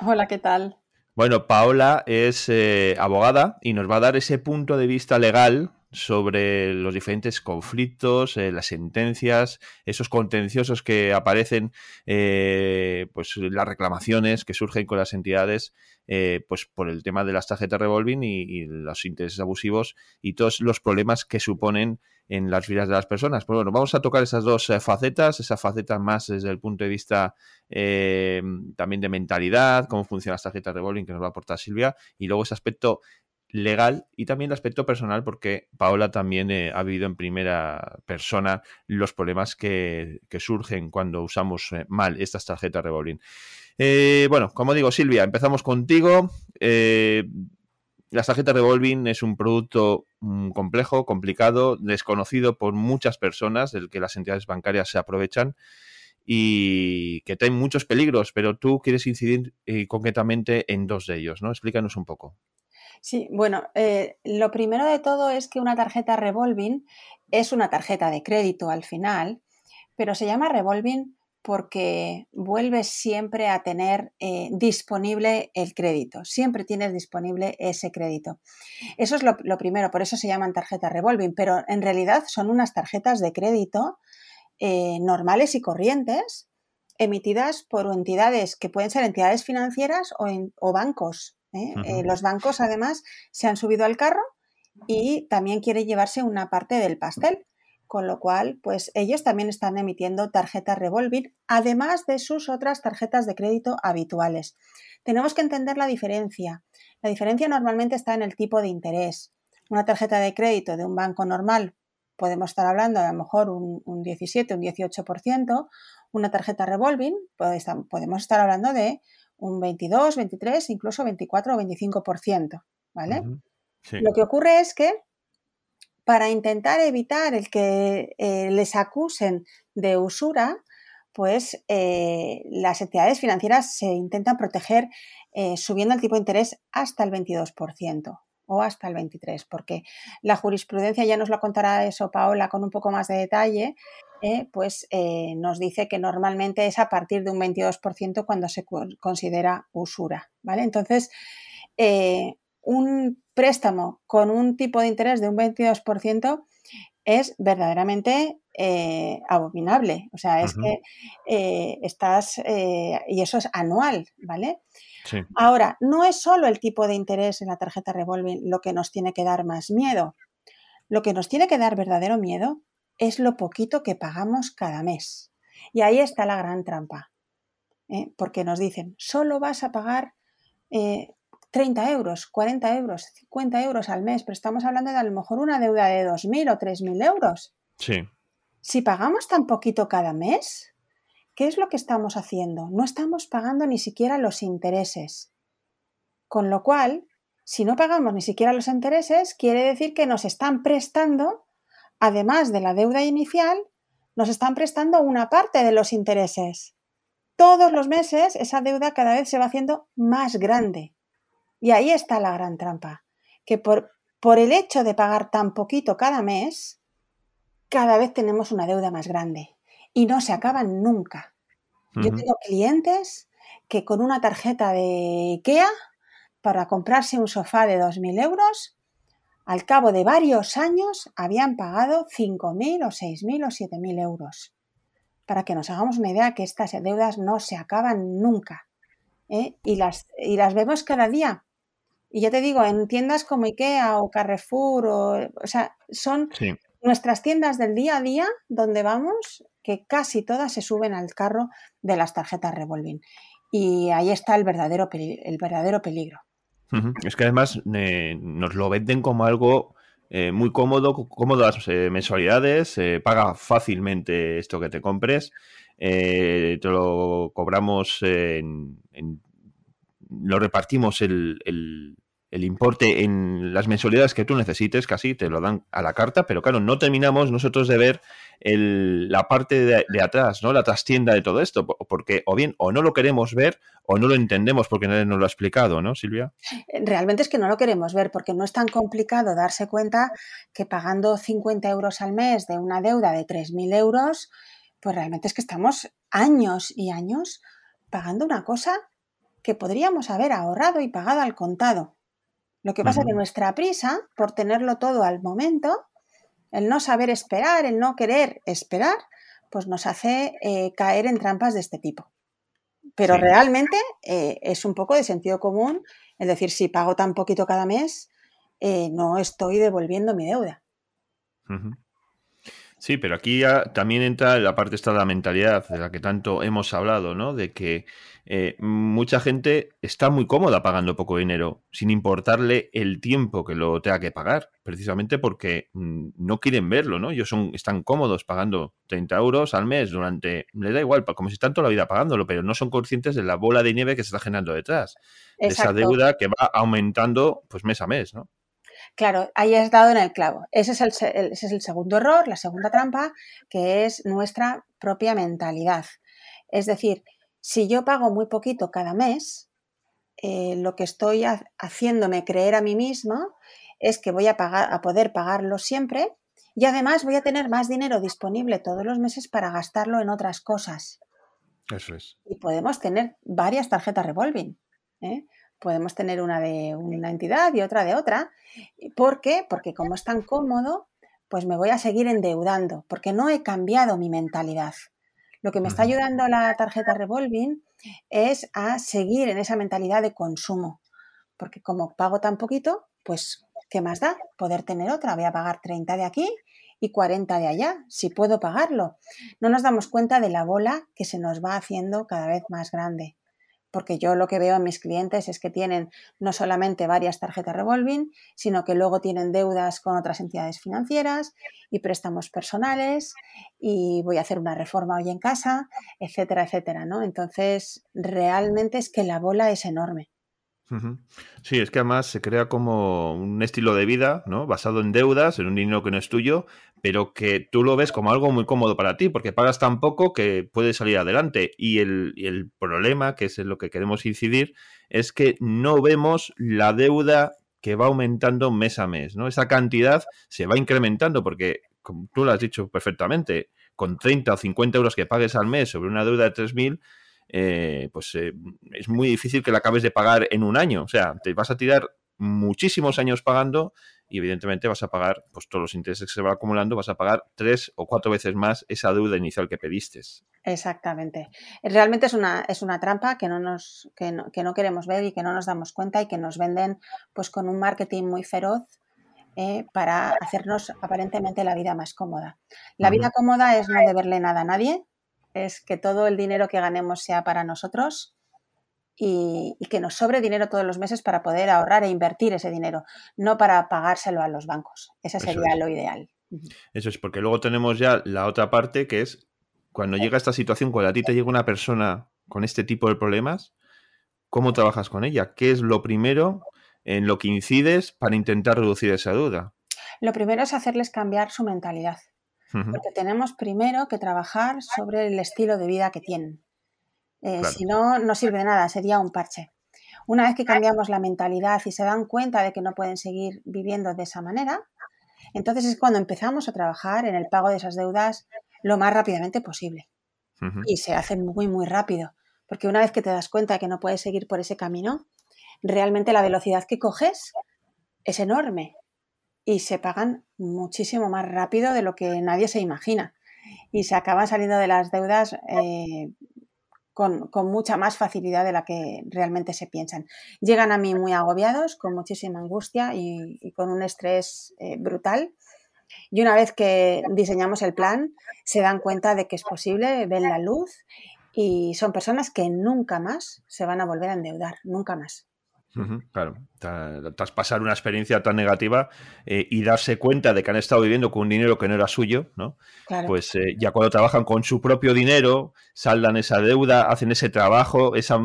Hola, ¿qué tal? Bueno, Paola es eh, abogada y nos va a dar ese punto de vista legal sobre los diferentes conflictos, eh, las sentencias, esos contenciosos que aparecen, eh, pues las reclamaciones que surgen con las entidades, eh, pues por el tema de las tarjetas revolving y, los intereses abusivos y todos los problemas que suponen en las vidas de las personas. Pues bueno, vamos a tocar esas dos facetas, esa faceta más desde el punto de vista también de mentalidad, cómo funcionan las tarjetas revolving que nos va a aportar Silvia, y luego ese aspecto legal y también el aspecto personal, porque Paola también eh, ha vivido en primera persona los problemas que, surgen cuando usamos eh, mal estas tarjetas revolving. Eh, bueno, como digo, Silvia, empezamos contigo. las tarjetas revolving es un producto mm, complejo, complicado, desconocido por muchas personas, del que las entidades bancarias se aprovechan y que tiene muchos peligros, pero tú quieres incidir concretamente en dos de ellos, ¿no? Explícanos un poco. Sí, bueno, eh, lo primero de todo es que una tarjeta revolving es una tarjeta de crédito al final, pero se llama revolving porque vuelves siempre a tener eh, disponible el crédito, siempre tienes disponible ese crédito. Eso es lo, primero, por eso se llaman tarjetas revolving, pero en realidad son unas tarjetas de crédito eh, normales y corrientes emitidas por entidades que pueden ser entidades financieras o bancos ¿eh? Eh, los bancos, además, se han subido al carro y también quieren llevarse una parte del pastel, con lo cual, pues ellos también están emitiendo tarjetas revolving, además de sus otras tarjetas de crédito habituales. Tenemos que entender la diferencia. La diferencia normalmente está en el tipo de interés. Una tarjeta de crédito de un banco normal podemos estar hablando a lo mejor un, un 17, un 18%. Una tarjeta revolving, pues, podemos estar hablando de un 22, 23, incluso 24 o 25%, ¿vale? Lo que ocurre es que para intentar evitar el que eh, les acusen de usura, pues eh, las entidades financieras se intentan proteger eh, subiendo el tipo de interés hasta el 22% o hasta el 23%, porque la jurisprudencia ya nos lo contará eso Paola con un poco más de detalle, eh, pues eh, nos dice que normalmente es a partir de un 22% cuando se considera usura, ¿vale? Entonces, eh, un préstamo con un tipo de interés de un 22% es verdaderamente abominable. O sea, es que estás, y eso es anual, ¿vale? Ahora, no es solo el tipo de interés en la tarjeta revolving lo que nos tiene que dar más miedo. Lo que nos tiene que dar verdadero miedo es lo poquito que pagamos cada mes. Y ahí está la gran trampa, ¿eh? porque nos dicen, solo vas a pagar 30 eh, euros, 40 euros, 50 euros al mes, pero estamos hablando de a lo mejor una deuda de 2.000 o 3.000 euros. Sí. Si pagamos tan poquito cada mes, ¿qué es lo que estamos haciendo? No estamos pagando ni siquiera los intereses. Con lo cual, si no pagamos ni siquiera los intereses, quiere decir que nos están prestando además de la deuda inicial, nos están prestando una parte de los intereses. Todos los meses esa deuda cada vez se va haciendo más grande. Y ahí está la gran trampa, que por, por el hecho de pagar tan poquito cada mes, cada vez tenemos una deuda más grande y no se acaban nunca. Yo tengo clientes que con una tarjeta de IKEA para comprarse un sofá de 2.000 euros al cabo de varios años habían pagado 5.000 o 6.000 o 7.000 euros. Para que nos hagamos una idea que estas deudas no se acaban nunca. ¿eh? Y, las, y las vemos cada día. Y ya te digo, en tiendas como IKEA o Carrefour, o, o sea, son nuestras tiendas del día a día donde vamos, que casi todas se suben al carro de las tarjetas revolving. Y ahí está el verdadero, el verdadero peligro. Es que además eh, nos lo venden como algo eh, muy cómodo, cómodas eh, mensualidades, paga fácilmente esto que te compres, te lo cobramos en, lo repartimos el, el importe en las mensualidades que tú necesites, casi te lo dan a la carta, pero claro, no terminamos nosotros de ver la parte de, atrás, ¿no? La trastienda de todo esto, porque o bien o no lo queremos ver o no lo entendemos porque nadie nos lo ha explicado, ¿no, Silvia? Realmente es que no lo queremos ver porque no es tan complicado darse cuenta que pagando 50 euros al mes de una deuda de 3.000 euros, pues realmente es que estamos años y años pagando una cosa que podríamos haber ahorrado y pagado al contado. Lo que pasa es que nuestra prisa por tenerlo todo al momento, el no saber esperar, el no querer esperar, pues nos hace eh, caer en trampas de este tipo. Pero realmente eh, es un poco de sentido común el decir, si pago tan poquito cada mes, eh, no estoy devolviendo mi deuda. Sí, pero aquí también entra la parte esta de la mentalidad de la que tanto hemos hablado, ¿no? De que eh, mucha gente está muy cómoda pagando poco dinero, sin importarle el tiempo que lo tenga que pagar, precisamente porque mm, no quieren verlo, ¿no? Ellos son, están cómodos pagando 30 euros al mes durante, les da igual, como si están toda la vida pagándolo, pero no son conscientes de la bola de nieve que se está generando detrás, de esa deuda que va aumentando pues mes a mes, ¿no? Claro, ahí has dado en el clavo. Ese es el, ese es el segundo error, la segunda trampa, que es nuestra propia mentalidad. Es decir, si yo pago muy poquito cada mes, eh, lo que estoy haciéndome creer a mí misma es que voy a, pagar, a poder pagarlo siempre y además voy a tener más dinero disponible todos los meses para gastarlo en otras cosas. Eso es. Y podemos tener varias tarjetas revolving. ¿eh? Podemos tener una de una entidad y otra de otra. ¿Por qué? Porque como es tan cómodo, pues me voy a seguir endeudando, porque no he cambiado mi mentalidad. Lo que me está ayudando la tarjeta revolving es a seguir en esa mentalidad de consumo, porque como pago tan poquito, pues ¿qué más da? Poder tener otra. Voy a pagar 30 de aquí y 40 de allá, si puedo pagarlo. No nos damos cuenta de la bola que se nos va haciendo cada vez más grande porque yo lo que veo en mis clientes es que tienen no solamente varias tarjetas revolving, sino que luego tienen deudas con otras entidades financieras y préstamos personales y voy a hacer una reforma hoy en casa, etcétera, etcétera, ¿no? Entonces, realmente es que la bola es enorme. Sí, es que además se crea como un estilo de vida, ¿no? Basado en deudas, en un dinero que no es tuyo, pero que tú lo ves como algo muy cómodo para ti, porque pagas tan poco que puedes salir adelante. Y el, el problema, que es en lo que queremos incidir, es que no vemos la deuda que va aumentando mes a mes, ¿no? Esa cantidad se va incrementando porque, como tú lo has dicho perfectamente, con 30 o 50 euros que pagues al mes sobre una deuda de 3.000, eh, pues eh, es muy difícil que la acabes de pagar en un año. O sea, te vas a tirar muchísimos años pagando y evidentemente vas a pagar, pues todos los intereses que se van acumulando, vas a pagar tres o cuatro veces más esa deuda inicial que pediste. Exactamente. Realmente es una, es una trampa que no, nos, que no, que no queremos ver y que no nos damos cuenta y que nos venden pues con un marketing muy feroz eh, para hacernos aparentemente la vida más cómoda. La vida cómoda es no deberle nada a nadie, es que todo el dinero que ganemos sea para nosotros y, que nos sobre dinero todos los meses para poder ahorrar e invertir ese dinero, no para pagárselo a los bancos. Ese sería lo ideal. Eso es, porque luego tenemos ya la otra parte que es cuando llega esta situación, cuando a ti te llega una persona con este tipo de problemas, ¿cómo trabajas con ella? ¿Qué es lo primero en lo que incides para intentar reducir esa duda? Lo primero es hacerles cambiar su mentalidad. Porque tenemos primero que trabajar sobre el estilo de vida que tienen. Eh, si no, no sirve de nada, sería un parche. Una vez que cambiamos la mentalidad y se dan cuenta de que no pueden seguir viviendo de esa manera, entonces es cuando empezamos a trabajar en el pago de esas deudas lo más rápidamente posible. Y se hace muy, muy rápido. Porque una vez que te das cuenta de que no puedes seguir por ese camino, realmente la velocidad que coges es enorme y se pagan muchísimo más rápido de lo que nadie se imagina. Y se acaban saliendo de las deudas eh, con, mucha más facilidad de la que realmente se piensan. Llegan a mí muy agobiados, con muchísima angustia y, con un estrés eh, brutal. Y una vez que diseñamos el plan, se dan cuenta de que es posible, ven la luz y son personas que nunca más se van a volver a endeudar, nunca más claro, tras pasar una experiencia tan negativa eh, y darse cuenta de que han estado viviendo con un dinero que no era suyo, ¿no? Pues eh, ya cuando trabajan con su propio dinero, saldan esa deuda, hacen ese trabajo, esa,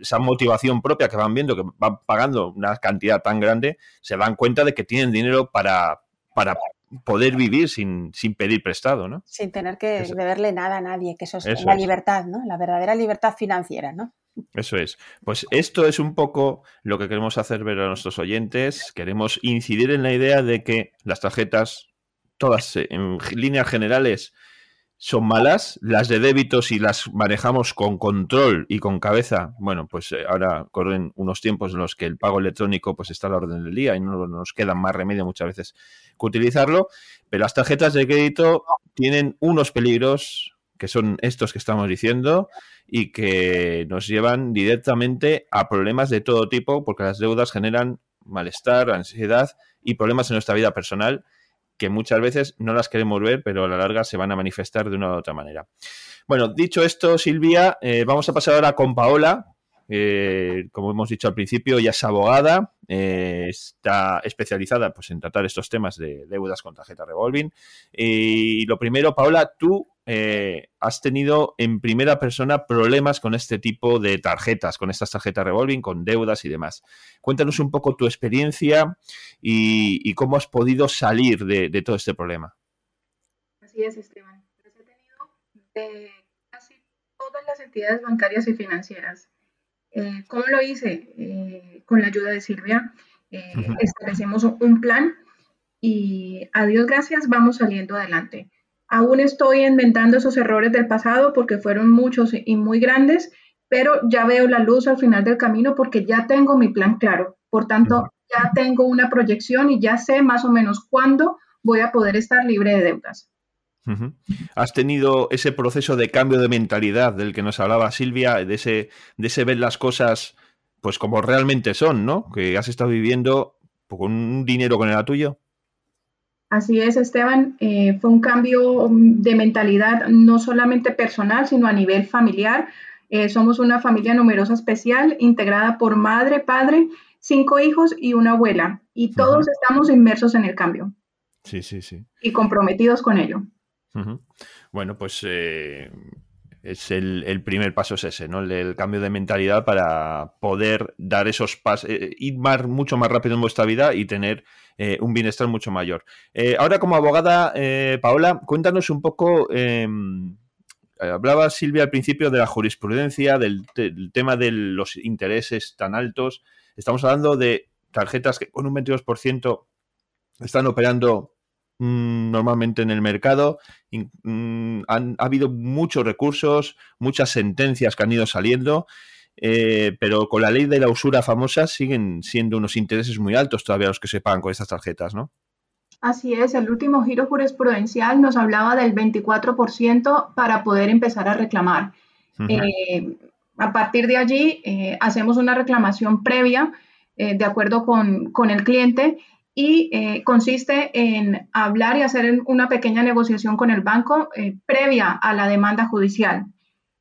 esa, motivación propia que van viendo, que van pagando una cantidad tan grande, se dan cuenta de que tienen dinero para, para poder vivir sin, sin pedir prestado, ¿no? Sin tener que deberle nada a nadie, que eso es la libertad, ¿no? La verdadera libertad financiera, ¿no? Eso es. Pues esto es un poco lo que queremos hacer ver a nuestros oyentes. Queremos incidir en la idea de que las tarjetas, todas en líneas generales, son malas, las de débito si las manejamos con control y con cabeza, bueno, pues eh, ahora corren unos tiempos en los que el pago electrónico pues está a la orden del día y no nos queda más remedio muchas veces que utilizarlo, pero las tarjetas de crédito tienen unos peligros que son estos que estamos diciendo y que nos llevan directamente a problemas de todo tipo porque las deudas generan malestar, ansiedad y problemas en nuestra vida personal que muchas veces no las queremos ver, pero a la larga se van a manifestar de una u otra manera. Bueno, dicho esto, Silvia, eh, vamos a pasar ahora con Paola. Eh, como hemos dicho al principio, ya es abogada, eh, está especializada pues, en tratar estos temas de deudas con tarjeta revolving. Y lo primero, Paola, tú eh, has tenido en primera persona problemas con este tipo de tarjetas, con estas tarjetas revolving, con deudas y demás. Cuéntanos un poco tu experiencia y, cómo has podido salir de, todo este problema. Así es, Esteban. he tenido de casi todas las entidades bancarias y financieras. Eh, ¿Cómo lo hice? Eh, con la ayuda de Silvia. Establecemos un plan y a Dios gracias vamos saliendo adelante. Aún estoy inventando esos errores del pasado porque fueron muchos y muy grandes, pero ya veo la luz al final del camino porque ya tengo mi plan claro. Por tanto, ya tengo una proyección y ya sé más o menos cuándo voy a poder estar libre de deudas. Has tenido ese proceso de cambio de mentalidad del que nos hablaba Silvia, de ese, de ese ver las cosas pues como realmente son, ¿no? Que has estado viviendo con un dinero con el tuyo. Así es, Esteban. Eh, fue un cambio de mentalidad no solamente personal, sino a nivel familiar. Eh, somos una familia numerosa especial, integrada por madre, padre, cinco hijos y una abuela. Y todos estamos inmersos en el cambio. Sí, sí, sí. Y comprometidos con ello. Bueno, pues eh, es el, primer paso es ese, ¿no? El, cambio de mentalidad para poder dar esos pasos, ir mucho más rápido en vuestra vida y tener eh, un bienestar mucho mayor. Eh, ahora, como abogada, eh, Paola, cuéntanos un poco. Em, hablaba Silvia al principio de la jurisprudencia, del, tema de los intereses tan altos. Estamos hablando de tarjetas que con un 22% están operando mm, normalmente en el mercado. Mm, han, ha habido muchos recursos, muchas sentencias que han ido saliendo eh, pero con la ley de la usura famosa siguen siendo unos intereses muy altos todavía los que se pagan con estas tarjetas, ¿no? Así es, el último giro jurisprudencial nos hablaba del 24% para poder empezar a reclamar. Eh, a partir de allí, eh, hacemos una reclamación previa de acuerdo con, con, el cliente y consiste en hablar y hacer una pequeña negociación con el banco previa a la demanda judicial.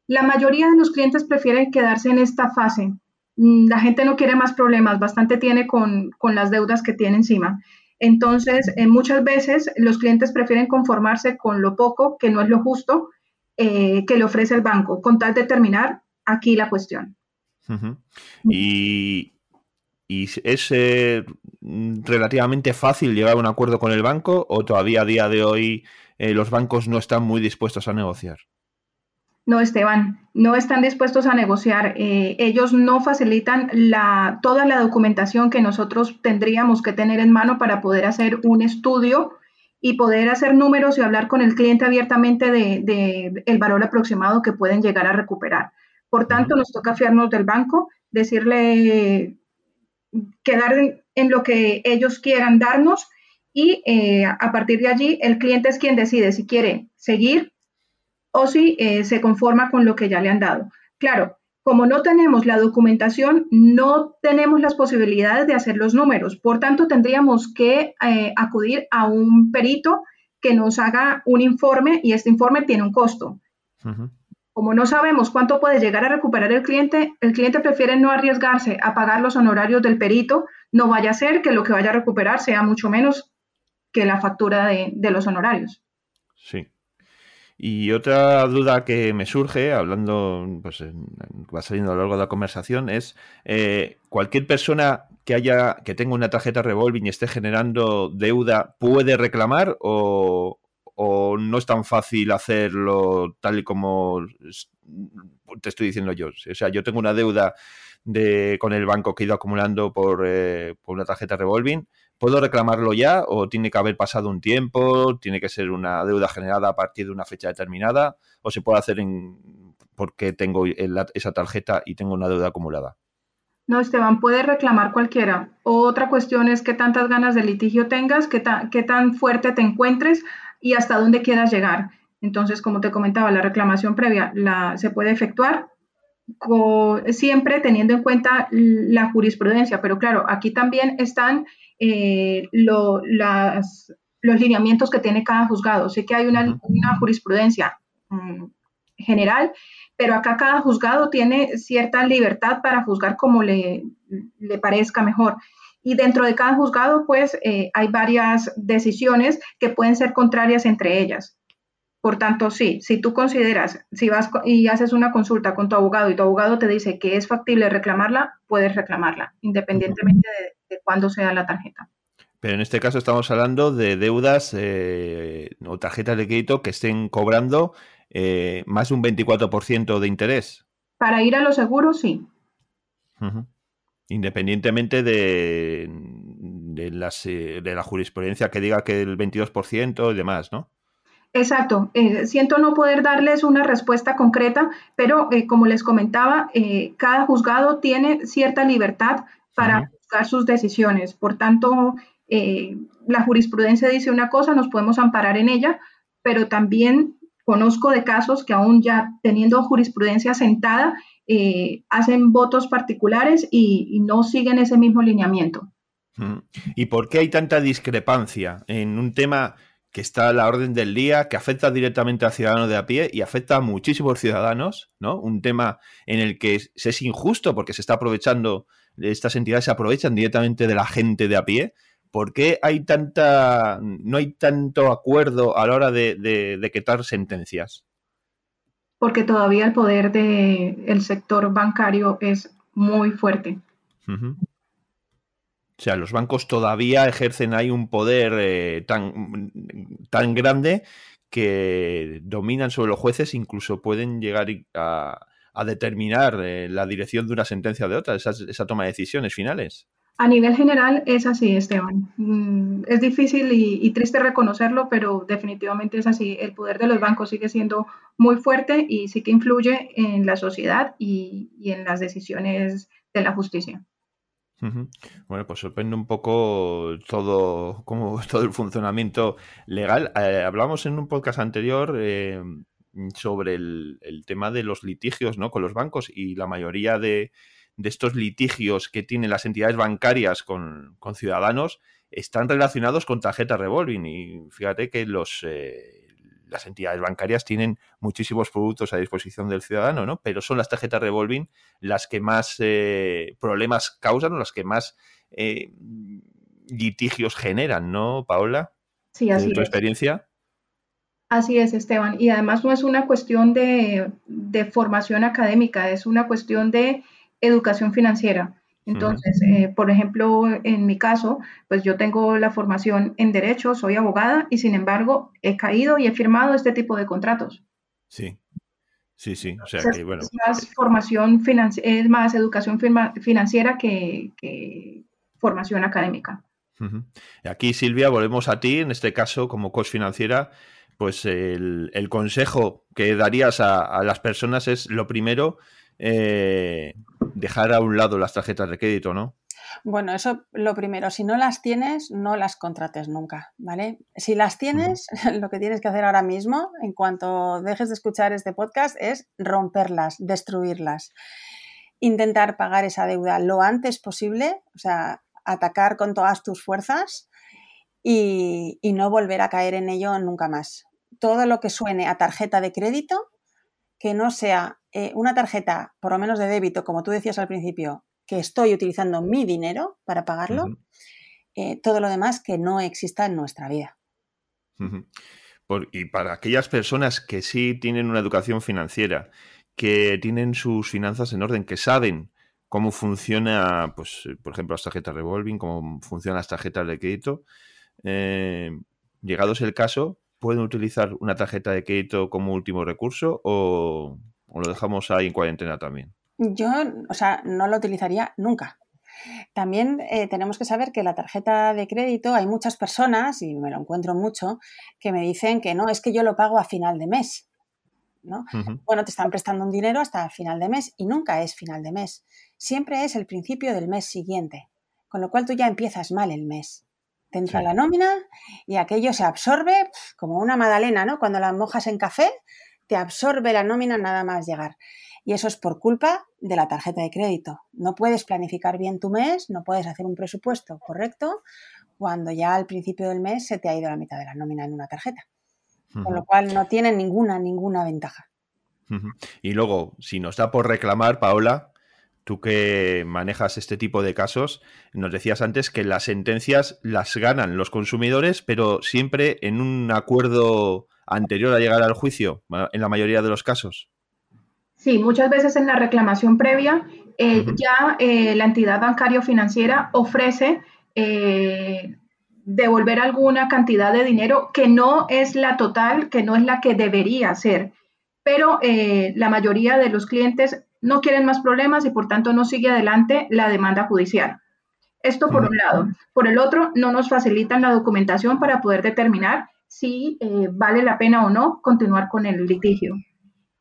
La mayoría de los clientes prefieren quedarse en esta fase. Mm, la gente no quiere más problemas, bastante tiene con, las deudas que tiene encima. Entonces, eh, muchas veces los clientes prefieren conformarse con lo poco, que no es lo justo, eh, que le ofrece el banco, con tal de terminar aquí la cuestión. Y, es eh, relativamente fácil llegar a un acuerdo con el banco o todavía a día de hoy los bancos no están muy dispuestos a negociar? No, Esteban, no están dispuestos a negociar. Eh, ellos no facilitan la, toda la documentación que nosotros tendríamos que tener en mano para poder hacer un estudio y poder hacer números y hablar con el cliente abiertamente de, el valor aproximado que pueden llegar a recuperar. Por tanto, nos toca fiarnos del banco, decirle, quedar en, lo que ellos quieran darnos y eh, a partir de allí el cliente es quien decide si quiere seguir o si eh, se conforma con lo que ya le han dado. Claro, como no tenemos la documentación, no tenemos las posibilidades de hacer los números. Por tanto, tendríamos que eh, acudir a un perito que nos haga un informe y este informe tiene un costo. Como no sabemos cuánto puede llegar a recuperar el cliente, el cliente prefiere no arriesgarse a pagar los honorarios del perito, no vaya a ser que lo que vaya a recuperar sea mucho menos que la factura de, los honorarios. Sí. Y otra duda que me surge, hablando, pues va saliendo a lo largo de la conversación, es eh, cualquier persona que haya, que tenga una tarjeta revolving y esté generando deuda, ¿puede reclamar o, no es tan fácil hacerlo tal y como te estoy diciendo yo? O sea, yo tengo una deuda de, con el banco que he ido acumulando por, eh, por una tarjeta revolving ¿puedo reclamarlo ya o tiene que haber pasado un tiempo? ¿Tiene que ser una deuda generada a partir de una fecha determinada? ¿O se puede hacer en, porque tengo esa tarjeta y tengo una deuda acumulada? No, Esteban, puedes reclamar cualquiera. Otra cuestión es qué tantas ganas de litigio tengas, qué, qué tan fuerte te encuentres y hasta dónde quieras llegar. Entonces, como te comentaba, la reclamación previa la, se puede efectuar siempre teniendo en cuenta la jurisprudencia, pero claro, aquí también están eh, los lineamientos que tiene cada juzgado. Sé que hay una, jurisprudencia mm, general, pero acá cada juzgado tiene cierta libertad para juzgar como le, le parezca mejor. Y dentro de cada juzgado, pues, eh, hay varias decisiones que pueden ser contrarias entre ellas. Por tanto, sí, si tú consideras, si vas y haces una consulta con tu abogado y tu abogado te dice que es factible reclamarla, puedes reclamarla, independientemente de, cuándo sea la tarjeta. Pero en este caso estamos hablando de deudas eh, o tarjetas de crédito que estén cobrando eh, más de un 24% de interés. Para ir a los seguros, sí. Independientemente de, de, las, eh, de la jurisprudencia que diga que el 22% y demás, ¿no? Exacto. Eh, siento no poder darles una respuesta concreta, pero eh, como les comentaba, eh, cada juzgado tiene cierta libertad para juzgar sus decisiones. Por tanto, la jurisprudencia dice una cosa, nos podemos amparar en ella, pero también conozco de casos que aún ya teniendo jurisprudencia sentada, hacen votos particulares y, no siguen ese mismo lineamiento. ¿Y por qué hay tanta discrepancia en un tema que está a la orden del día, que afecta directamente al ciudadano de a pie y afecta a muchísimos ciudadanos, ¿no? Un tema en el que es injusto porque se está aprovechando, estas entidades se aprovechan directamente de la gente de a pie. ¿Por qué hay tanta, no hay tanto acuerdo a la hora de, de, quitar sentencias? Porque todavía el poder del sector bancario es muy fuerte. O sea, los bancos todavía ejercen ahí un poder eh, tan, tan grande que dominan sobre los jueces, incluso pueden llegar a, determinar eh, la dirección de una sentencia o de otra, esa, esa, toma de decisiones finales. A nivel general es así, Esteban. Mm, es difícil y, triste reconocerlo, pero definitivamente es así. El poder de los bancos sigue siendo muy fuerte y sí que influye en la sociedad y en las decisiones de la justicia. Bueno, pues sorprende un poco todo, como, [LAUGHS] todo el funcionamiento legal. Eh, hablamos en un podcast anterior eh, sobre el, tema de los litigios ¿no? con los bancos y la mayoría de, estos litigios que tienen las entidades bancarias con, ciudadanos están relacionados con tarjetas revolving. Y fíjate que los, eh, las entidades bancarias tienen muchísimos productos a disposición del ciudadano, ¿no? Pero son las tarjetas revolving las que más eh, problemas causan o las que más eh, litigios generan, ¿no, Paola? Sí, así tu experiencia? Así es, Esteban. Y además no es una cuestión de formación académica, es una cuestión de educación financiera. Entonces, eh, por ejemplo, en mi caso, pues yo tengo la formación en derecho, soy abogada y sin embargo he caído y he firmado este tipo de contratos. Sí, sí, sí. O sea, que, bueno. Es más formación es más educación financiera que, formación académica. Aquí, Silvia, volvemos a ti, en este caso, como coach financiera, pues el, consejo que darías a, las personas es lo primero, eh, dejar a un lado las tarjetas de crédito, ¿no? Bueno, eso lo primero, si no las tienes, no las contrates nunca, ¿vale? Si las tienes, [LAUGHS] lo que tienes que hacer ahora mismo, en cuanto dejes de escuchar este podcast, es romperlas, destruirlas. Intentar pagar esa deuda lo antes posible, o sea, atacar con todas tus fuerzas y, y no volver a caer en ello nunca más. Todo lo que suene a tarjeta de crédito, que no sea eh, una tarjeta, por lo menos de débito, como tú decías al principio, que estoy utilizando mi dinero para pagarlo, eh, todo lo demás que no exista en nuestra vida. y para aquellas personas que sí tienen una educación financiera, que tienen sus finanzas en orden, que saben cómo funciona, pues, por ejemplo, las tarjetas revolving, cómo funcionan las tarjetas de crédito, eh, llegados el caso, pueden utilizar una tarjeta de crédito como último recurso o, ¿O lo dejamos ahí en cuarentena también? Yo, o sea, no lo utilizaría nunca. También eh, tenemos que saber que la tarjeta de crédito, hay muchas personas, y me lo encuentro mucho, que me dicen que no, es que yo lo pago a final de mes. ¿no? Bueno, te están prestando un dinero hasta final de mes y nunca es final de mes. Siempre es el principio del mes siguiente, con lo cual tú ya empiezas mal el mes. Te entra la nómina y aquello se absorbe como una magdalena, ¿no? Cuando la mojas en café, te absorbe la nómina nada más llegar. Y eso es por culpa de la tarjeta de crédito. No puedes planificar bien tu mes, no puedes hacer un presupuesto correcto cuando ya al principio del mes se te ha ido la mitad de la nómina en una tarjeta. Con lo cual no tiene ninguna, ninguna ventaja. Y luego, si nos da por reclamar, Paola, tú que manejas este tipo de casos, nos decías antes que las sentencias las ganan los consumidores, pero siempre en un acuerdo anterior a llegar al juicio, en la mayoría de los casos. Sí, muchas veces en la reclamación previa eh, ya eh, la entidad bancaria o financiera ofrece eh, devolver alguna cantidad de dinero que no es la total, que no es la que debería ser. Pero la mayoría de los clientes no quieren más problemas y por tanto no sigue adelante la demanda judicial. Esto por un lado. Por el otro, no nos facilitan la documentación para poder determinar si vale la pena o no continuar con el litigio.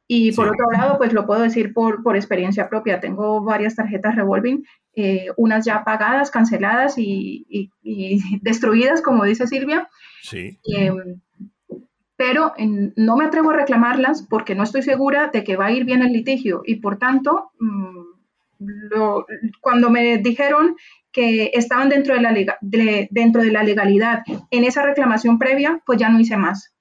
Y por otro lado, pues lo puedo decir por, por experiencia propia. Tengo varias tarjetas revolving, eh, unas ya pagadas, canceladas y, [LAUGHS] destruidas, como dice Silvia. Sí. Em, pero no me atrevo a reclamarlas porque no estoy segura de que va a ir bien el litigio. Y por tanto, mm, cuando me dijeron que estaban dentro de, la dentro de la legalidad en esa reclamación previa, pues ya no hice más.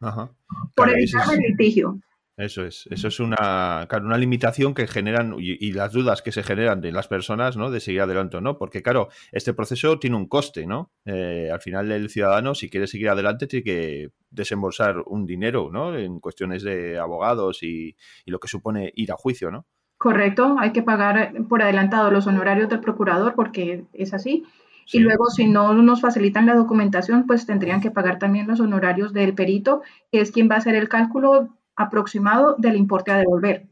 Ajá. Por evitar el litigio. Eso es, eso es una, una limitación que generan y, las dudas que se generan de las personas, ¿no? De seguir adelante o no, porque claro, este proceso tiene un coste, ¿no? Eh, al final el ciudadano, si quiere seguir adelante, tiene que desembolsar un dinero, ¿no? En cuestiones de abogados y, lo que supone ir a juicio, ¿no? Correcto, hay que pagar por adelantado los honorarios del procurador porque es así. Y luego, si no nos facilitan la documentación, pues tendrían que pagar también los honorarios del perito, que es quien va a hacer el cálculo aproximado del importe a devolver.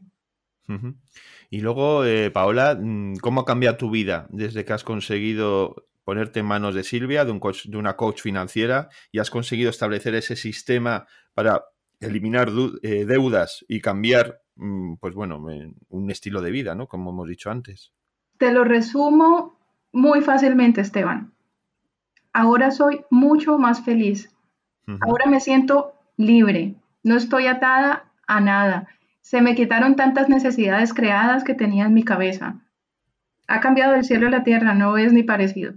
Y luego, eh, Paola, mm, ¿cómo ha cambiado tu vida desde que has conseguido ponerte en manos de Silvia, de, un de una coach financiera, y has conseguido establecer ese sistema para eliminar eh, deudas y cambiar, pues bueno, un estilo de vida, ¿no? Como hemos dicho antes. Te lo resumo muy fácilmente, Esteban. Ahora soy mucho más feliz. Ahora me siento libre, no estoy atada a nada. Se me quitaron tantas necesidades creadas que tenía en mi cabeza. Ha cambiado el cielo y la tierra, no es ni parecido.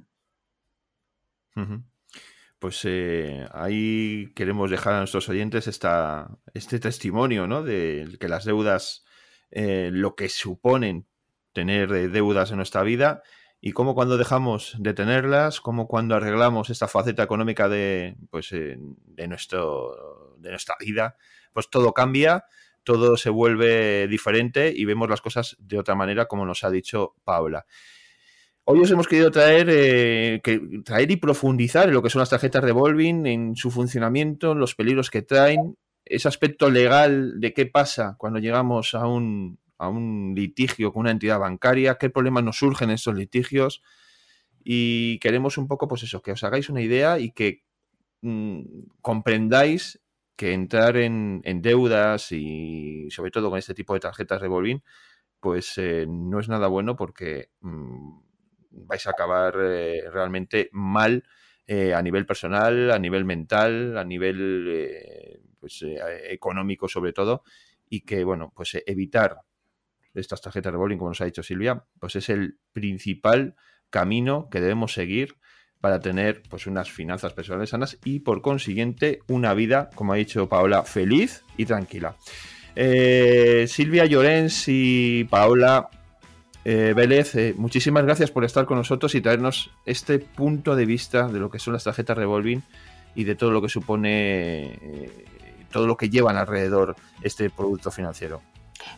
Pues eh, ahí queremos dejar a nuestros oyentes esta, este testimonio, ¿no? De que las deudas, eh, lo que suponen tener deudas en nuestra vida y cómo cuando dejamos de tenerlas, cómo cuando arreglamos esta faceta económica de, pues, eh, de nuestro de nuestra vida, pues todo cambia, todo se vuelve diferente y vemos las cosas de otra manera, como nos ha dicho Paula. Hoy os hemos querido traer, eh, traer y profundizar en lo que son las tarjetas revolving, en su funcionamiento, en los peligros que traen, ese aspecto legal de qué pasa cuando llegamos a un, a un litigio con una entidad bancaria, qué problemas nos surgen en esos litigios. Y queremos un poco, pues eso, que os hagáis una idea y que mm, comprendáis que entrar en, deudas y sobre todo con este tipo de tarjetas revolving, pues eh, no es nada bueno porque mm, vais a acabar eh, realmente mal eh, a nivel personal, a nivel mental, a nivel pues, económico sobre todo, y que, bueno, pues evitar estas tarjetas revolving, como nos ha dicho Silvia, pues es el principal camino que debemos seguir para tener pues unas finanzas personales sanas y por consiguiente una vida, como ha dicho Paola, feliz y tranquila. Eh, Silvia Llorens y Paola eh, Vélez, eh, muchísimas gracias por estar con nosotros y traernos este punto de vista de lo que son las tarjetas revolving y de todo lo que supone, todo lo que llevan alrededor este producto financiero.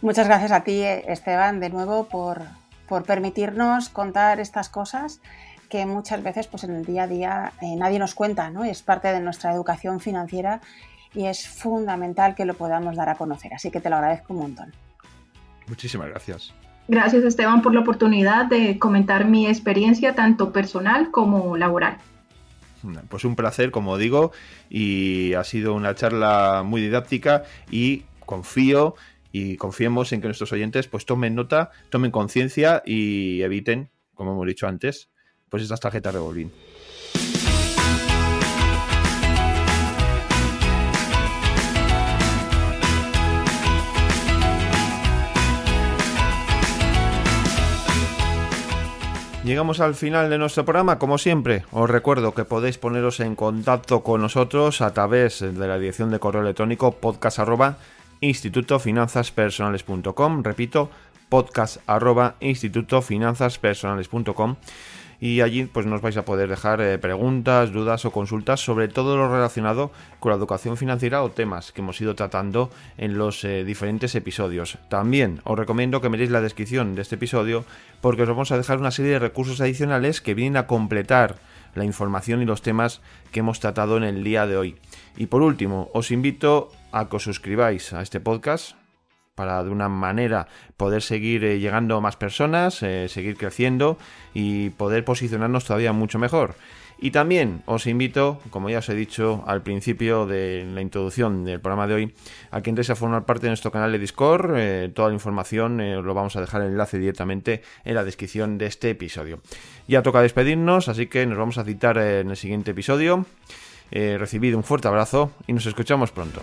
Muchas gracias a ti, Esteban, de nuevo por, por permitirnos contar estas cosas que muchas veces pues en el día a día eh, nadie nos cuenta, ¿no? es parte de nuestra educación financiera y es fundamental que lo podamos dar a conocer. Así que te lo agradezco un montón. Muchísimas gracias. Gracias Esteban por la oportunidad de comentar mi experiencia tanto personal como laboral. Pues un placer, como digo, y ha sido una charla muy didáctica y confío y confiemos en que nuestros oyentes pues tomen nota, tomen conciencia y eviten, como hemos dicho antes, pues estas tarjetas revolving. Llegamos al final de nuestro programa, como siempre, os recuerdo que podéis poneros en contacto con nosotros a través de la dirección de correo electrónico podcast repito, podcast y allí pues nos vais a poder dejar eh, preguntas, dudas o consultas sobre todo lo relacionado con la educación financiera o temas que hemos ido tratando en los eh, diferentes episodios. También os recomiendo que miréis la descripción de este episodio porque os vamos a dejar una serie de recursos adicionales que vienen a completar la información y los temas que hemos tratado en el día de hoy. Y por último, os invito a que os suscribáis a este podcast para de una manera poder seguir eh, llegando a más personas, eh, seguir creciendo y poder posicionarnos todavía mucho mejor. Y también os invito, como ya os he dicho al principio de la introducción del programa de hoy, a que entréis a formar parte de nuestro canal de Discord. Eh, toda la información os lo vamos a dejar el enlace directamente en la descripción de este episodio. Ya toca despedirnos, así que nos vamos a citar en el siguiente episodio. recibid un fuerte abrazo y nos escuchamos pronto.